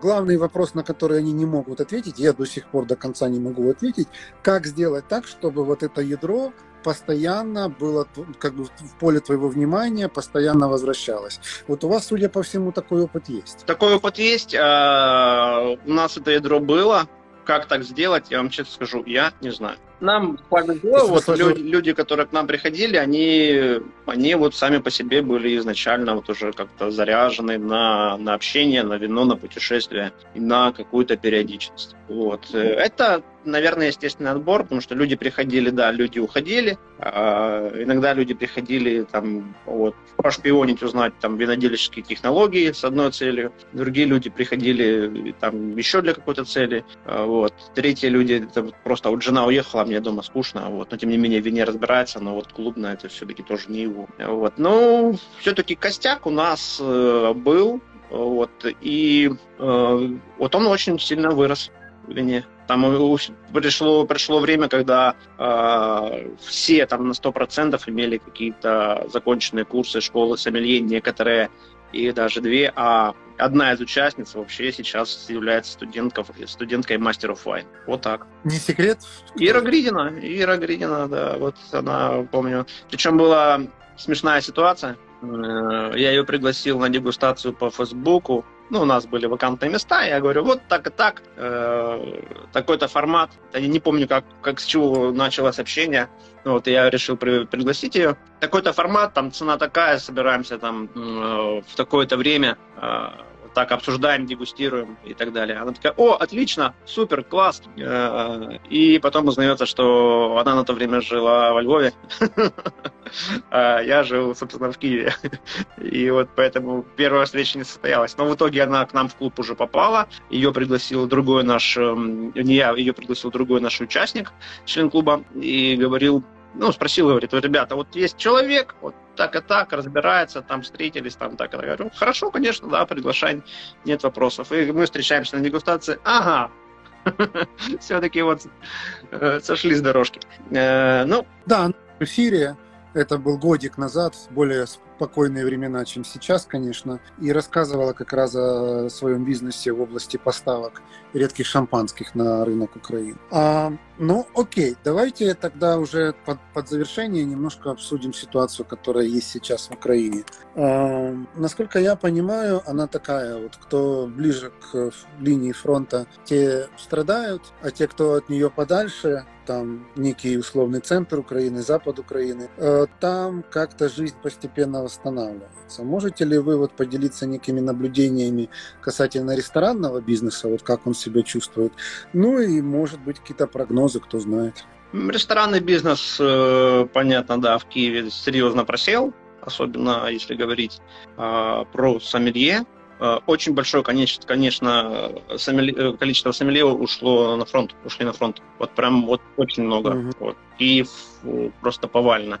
главный вопрос, на который они не могут ответить, я до сих пор до конца не могу ответить, как сделать так, чтобы вот это ядро постоянно было как бы в поле твоего внимания, постоянно возвращалось. Вот у вас, судя по всему, такой опыт есть. Такой опыт есть. А, у нас это ядро было. Как так сделать, я вам честно скажу, я не знаю. Нам повезло, вот люди, люди, которые к нам приходили, они, они вот сами по себе были изначально вот уже как-то заряжены на, на общение, на вино, на путешествие и на какую-то периодичность. Вот. Это наверное, естественный отбор, потому что люди приходили, да, люди уходили. А иногда люди приходили там вот пошпионить, узнать там виноделические технологии с одной целью. Другие люди приходили там еще для какой-то цели. А вот. Третьи люди, это просто вот жена уехала, мне дома скучно, вот. но тем не менее вине разбирается, но вот клубно это все-таки тоже не его. Вот. Но все-таки костяк у нас э, был, вот, и э, вот он очень сильно вырос в вине. Там пришло, пришло время, когда э, все там на 100% имели какие-то законченные курсы школы сомелье, некоторые и даже две, а одна из участниц вообще сейчас является студенткой, студенткой мастер of wine. Вот так. Не секрет? Ира Гридина. Ира Гридина, да, вот она, помню. Причем была смешная ситуация. Э, я ее пригласил на дегустацию по Фейсбуку. Ну, у нас были вакантные места. Я говорю, вот так и так, э, такой-то формат. Я не помню, как, как с чего началось общение. Вот, я решил при, пригласить ее. Такой-то формат, там цена такая, собираемся там э, в такое-то время. Так обсуждаем, дегустируем и так далее. Она такая, о, отлично, супер, класс. Э, и потом узнается, что она на то время жила во Львове, а я жил, собственно, в Киеве. И вот поэтому первая встреча не состоялась. Но в итоге она к нам в клуб уже попала. Ее пригласил другой наш, эм, не я, ее пригласил другой наш участник, член клуба, и говорил, ну, спросил, говорит, ребята, вот есть человек, вот так и так, разбирается, там встретились, там так и так. Говорю, хорошо, конечно, да, приглашай, нет вопросов. И мы встречаемся на дегустации, ага, все-таки вот э, сошли с дорожки. Э, ну, да, эфире это был годик назад, более спокойные времена, чем сейчас, конечно, и рассказывала как раз о своем бизнесе в области поставок редких шампанских на рынок Украины. А, ну, окей, давайте тогда уже под, под завершение немножко обсудим ситуацию, которая есть сейчас в Украине. А, насколько я понимаю, она такая, вот кто ближе к линии фронта, те страдают, а те, кто от нее подальше, там некий условный центр Украины, запад Украины, э, там как-то жизнь постепенно восстанавливается. Можете ли вы вот поделиться некими наблюдениями касательно ресторанного бизнеса, вот как он себя чувствует? Ну и, может быть, какие-то прогнозы, кто знает. Ресторанный бизнес, э, понятно, да, в Киеве серьезно просел, особенно если говорить э, про сомелье. Э, очень большое, конечно, конечно сомелье, количество сомелье ушло на фронт, ушли на фронт. Вот прям вот очень много. Mm-hmm. Вот. Киев просто повально.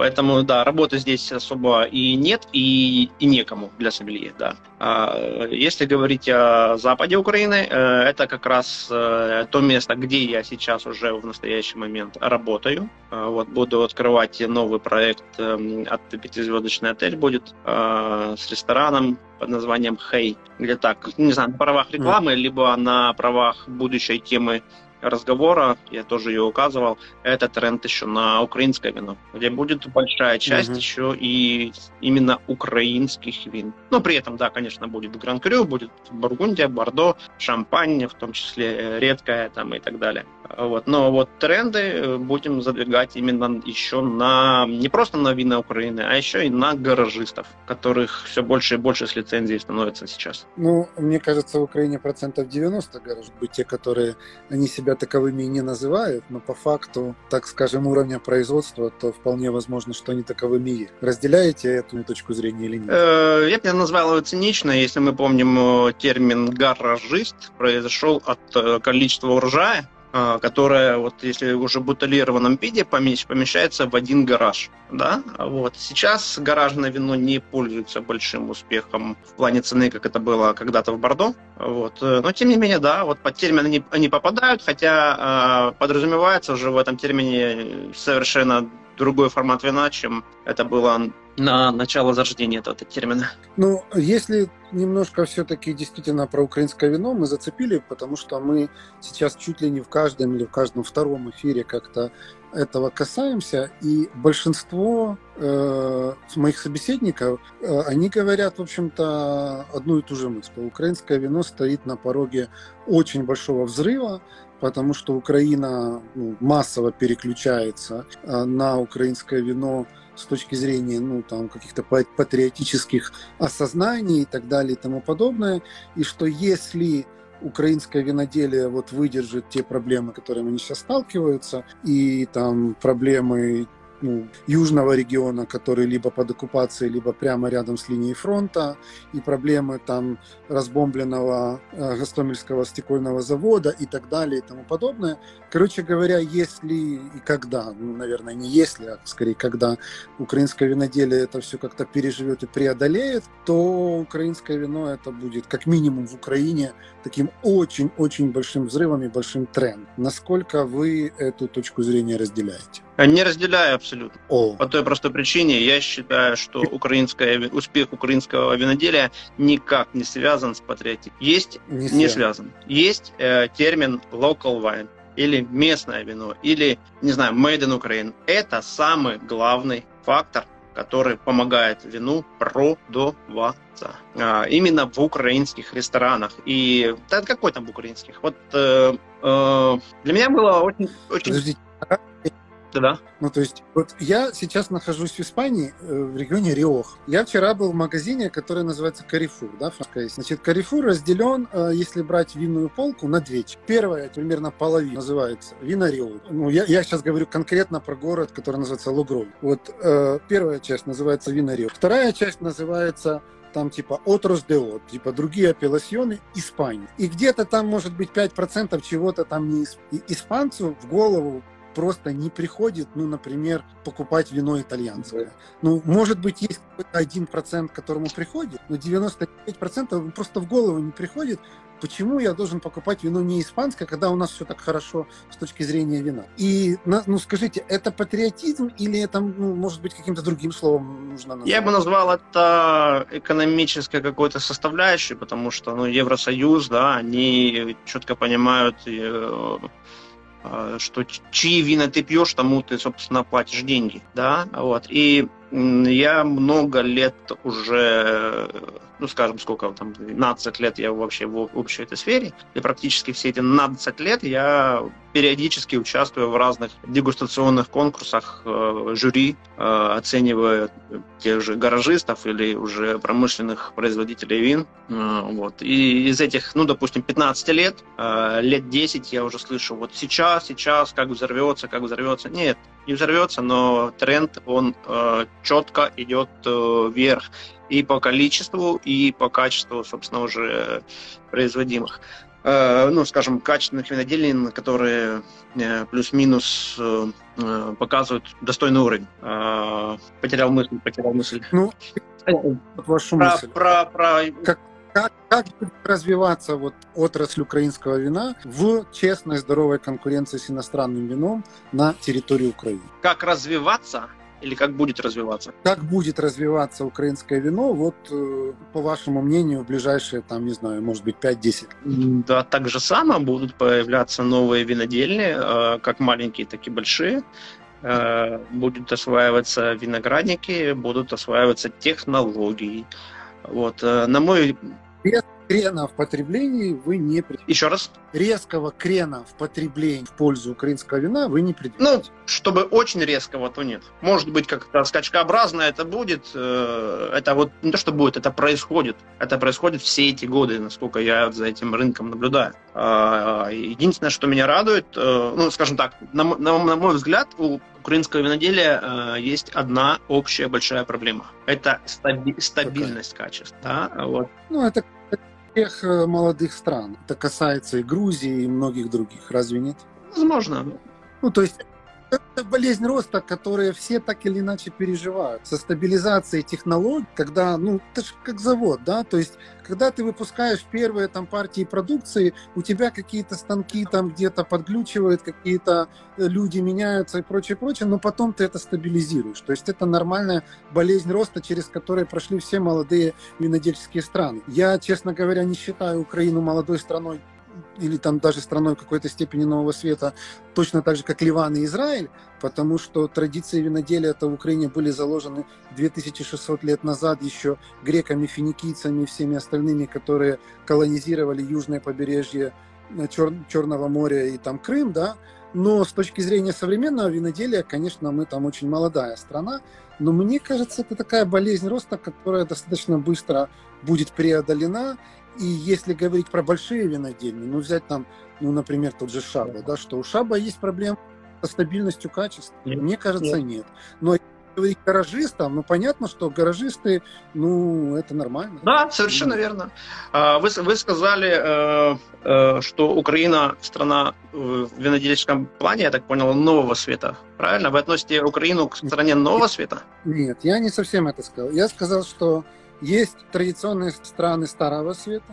Поэтому, да, работы здесь особо и нет, и, и некому для сомелье, да. А если говорить о западе Украины, э, это как раз э, то место, где я сейчас уже в настоящий момент работаю. А вот буду открывать новый проект эм, от пятизвездочный отель будет э, с рестораном под названием Хей, где так, не знаю, на правах рекламы, либо на правах будущей темы разговора, я тоже ее указывал, это тренд еще на украинское вино, где будет большая часть угу. еще и именно украинских вин. Но при этом, да, конечно, будет Гран Крю, будет Бургундия, Бордо, Шампань, в том числе э, редкая там и так далее. Вот. Но вот тренды э, будем задвигать именно еще на, не просто на вина Украины, а еще и на гаражистов, которых все больше и больше с лицензией становится сейчас. Ну, мне кажется, в Украине процентов 90 гаражит быть те, которые, они себя таковыми и не называют, но по факту, так скажем, уровня производства, то вполне возможно, что они таковыми есть. Разделяете эту точку зрения или нет? Э, я бы назвал его цинично, если мы помним э, термин гаражист, произошел от количества урожая, которая, вот если уже в бутылированном виде, помещается в один гараж. Да? Вот. Сейчас гаражное вино не пользуется большим успехом в плане цены, как это было когда-то в Бордо. Вот. Но, тем не менее, да, вот под термин они, они попадают, хотя э, подразумевается уже в этом термине совершенно другой формат вина, чем это было на начало зарождения этого термина. Ну, если немножко все-таки действительно про украинское вино мы зацепили, потому что мы сейчас чуть ли не в каждом или в каждом втором эфире как-то этого касаемся, и большинство э, моих собеседников, э, они говорят, в общем-то, одну и ту же мысль. Украинское вино стоит на пороге очень большого взрыва, потому что Украина ну, массово переключается э, на украинское вино с точки зрения ну, там, каких-то патриотических осознаний и так далее и тому подобное. И что если украинское виноделие вот выдержит те проблемы, которыми они сейчас сталкиваются, и там проблемы ну, южного региона, который либо под оккупацией, либо прямо рядом с линией фронта, и проблемы там разбомбленного э, Гостомельского стекольного завода и так далее и тому подобное. Короче говоря, если и когда, ну, наверное, не если, а скорее когда украинское виноделие это все как-то переживет и преодолеет, то украинское вино это будет как минимум в Украине таким очень-очень большим взрывом и большим трендом. Насколько вы эту точку зрения разделяете? Не разделяю абсолютно. О. По той простой причине, я считаю, что украинское, успех украинского виноделия никак не связан с патриотизмом. Есть, не, не связан. Есть э, термин local wine или местное вино, или, не знаю, made in Ukraine. Это самый главный фактор, который помогает вину продаваться. А, именно в украинских ресторанах. И да, какой там в украинских? Вот э, э, для меня было очень... очень... Подождите, да. Ну, то есть, вот я сейчас нахожусь в Испании, э, в регионе Риох. Я вчера был в магазине, который называется Карифур, да, французский. Значит, Карифур разделен, э, если брать винную полку, на две. Первая, примерно половина, называется вина Риох. Ну, я, я сейчас говорю конкретно про город, который называется Логроль. Вот э, первая часть называется вина Риох. Вторая часть называется там типа отрос де типа другие апелласьоны Испании. И где-то там может быть 5% чего-то там не испанцу в голову просто не приходит, ну, например, покупать вино итальянское. Ну, может быть, есть какой-то один процент, которому приходит, но 95% просто в голову не приходит, почему я должен покупать вино не испанское, когда у нас все так хорошо с точки зрения вина. И, ну, скажите, это патриотизм или это, ну, может быть, каким-то другим словом нужно назвать? Я бы назвал это экономической какой-то составляющей, потому что, ну, Евросоюз, да, они четко понимают э, что чьи вина ты пьешь, тому ты, собственно, платишь деньги, да, вот, и я много лет уже, ну, скажем, сколько там, 12 лет я вообще в общей этой сфере, и практически все эти 12 лет я периодически участвую в разных дегустационных конкурсах, э, жюри, э, оценивая тех же гаражистов или уже промышленных производителей вин. Э, вот. И из этих, ну, допустим, 15 лет, э, лет 10 я уже слышу, вот сейчас, сейчас, как взорвется, как взорвется. Нет, не взорвется, но тренд, он э, четко идет э, вверх и по количеству, и по качеству, собственно, уже производимых. Э, ну, скажем, качественных виноделин, которые э, плюс-минус э, показывают достойный уровень. Потерял мысль, потерял мысль. Ну, вашу про, мысль. Про, про... Как, как, как развиваться вот отрасль украинского вина в честной, здоровой конкуренции с иностранным вином на территории Украины? Как развиваться? Или как будет развиваться? Как будет развиваться украинское вино, вот э, по вашему мнению, в ближайшие, там, не знаю, может быть, 5-10? Да, так же само будут появляться новые винодельни, э, как маленькие, так и большие. Э, будут осваиваться виноградники, будут осваиваться технологии. Вот. На мой крена в потреблении вы не предвидите. Еще раз? Резкого крена в потреблении в пользу украинского вина вы не предвидите. Ну, чтобы очень резкого, то нет. Может быть, как-то скачкообразно это будет. Э, это вот не то, что будет, это происходит. Это происходит все эти годы, насколько я за этим рынком наблюдаю. А, единственное, что меня радует, э, ну, скажем так, на, на, на мой взгляд, у украинского виноделия э, есть одна общая большая проблема. Это стаби- стабильность Какая? качества. Да? Вот. Ну, это всех э, молодых стран. Это касается и Грузии, и многих других. Разве нет? Возможно. Ну, то есть это болезнь роста, которую все так или иначе переживают. Со стабилизацией технологий, когда, ну, это же как завод, да, то есть, когда ты выпускаешь первые там партии продукции, у тебя какие-то станки там где-то подглючивают, какие-то э, люди меняются и прочее, прочее, но потом ты это стабилизируешь. То есть это нормальная болезнь роста, через которую прошли все молодые винодельческие страны. Я, честно говоря, не считаю Украину молодой страной или там даже страной какой-то степени нового света, точно так же, как Ливан и Израиль, потому что традиции виноделия это в Украине были заложены 2600 лет назад еще греками, финикийцами и всеми остальными, которые колонизировали южное побережье э, Чер Черного моря и там Крым, да, но с точки зрения современного виноделия, конечно, мы там очень молодая страна, но мне кажется, это такая болезнь роста, которая достаточно быстро будет преодолена, и если говорить про большие винодельни, ну взять там, ну, например, тот же Шаба, да, что у Шаба есть проблема со стабильностью качества? Нет. Мне кажется, нет. нет. Но говорить гаражистам, ну понятно, что гаражисты, ну это нормально. Да, совершенно ну. верно. А, вы, вы сказали, э, э, что Украина страна в винодельческом плане, я так понял, нового света. Правильно? Вы относите Украину к стране нового света? Нет, я не совсем это сказал. Я сказал, что есть традиционные страны Старого Света,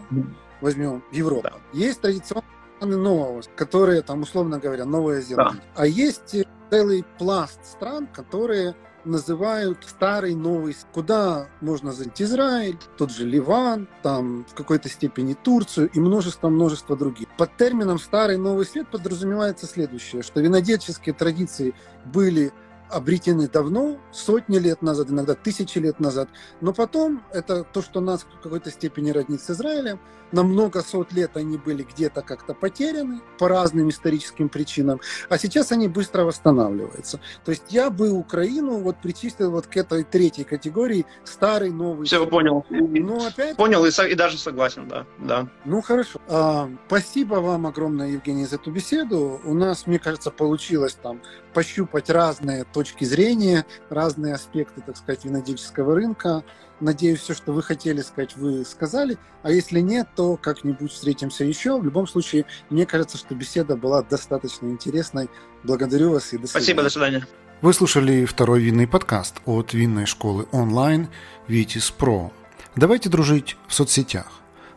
возьмем Европу. Да. Есть традиционные страны Нового, которые, там, условно говоря, Новая Зеландия. Да. А есть целый пласт стран, которые называют старый новый, куда можно зайти Израиль, тот же Ливан, там в какой-то степени Турцию и множество-множество других. Под термином старый новый свет подразумевается следующее, что винодельческие традиции были обретены давно, сотни лет назад, иногда тысячи лет назад. Но потом это то, что нас в какой-то степени роднит с Израилем. На много сот лет они были где-то как-то потеряны по разным историческим причинам, а сейчас они быстро восстанавливаются. То есть я бы Украину вот причислил вот к этой третьей категории старый, новый. Все, понял. Ну, опять... Понял и, и даже согласен, да. да. Ну, хорошо. А, спасибо вам огромное, Евгений, за эту беседу. У нас, мне кажется, получилось там пощупать разные точки зрения, разные аспекты, так сказать, винодельческого рынка. Надеюсь, все, что вы хотели сказать, вы сказали. А если нет, то как-нибудь встретимся еще. В любом случае, мне кажется, что беседа была достаточно интересной. Благодарю вас и до свидания. Спасибо, до свидания. Вы слушали второй винный подкаст от винной школы онлайн Vitis Pro. Давайте дружить в соцсетях.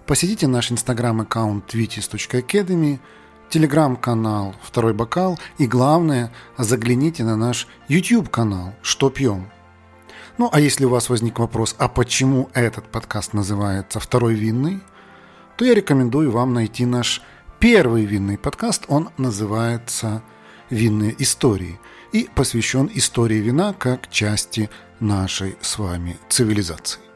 Посетите наш инстаграм-аккаунт vitis.academy, телеграм-канал «Второй бокал» и, главное, загляните на наш YouTube-канал «Что пьем?». Ну, а если у вас возник вопрос, а почему этот подкаст называется «Второй винный?», то я рекомендую вам найти наш первый винный подкаст. Он называется «Винные истории» и посвящен истории вина как части нашей с вами цивилизации.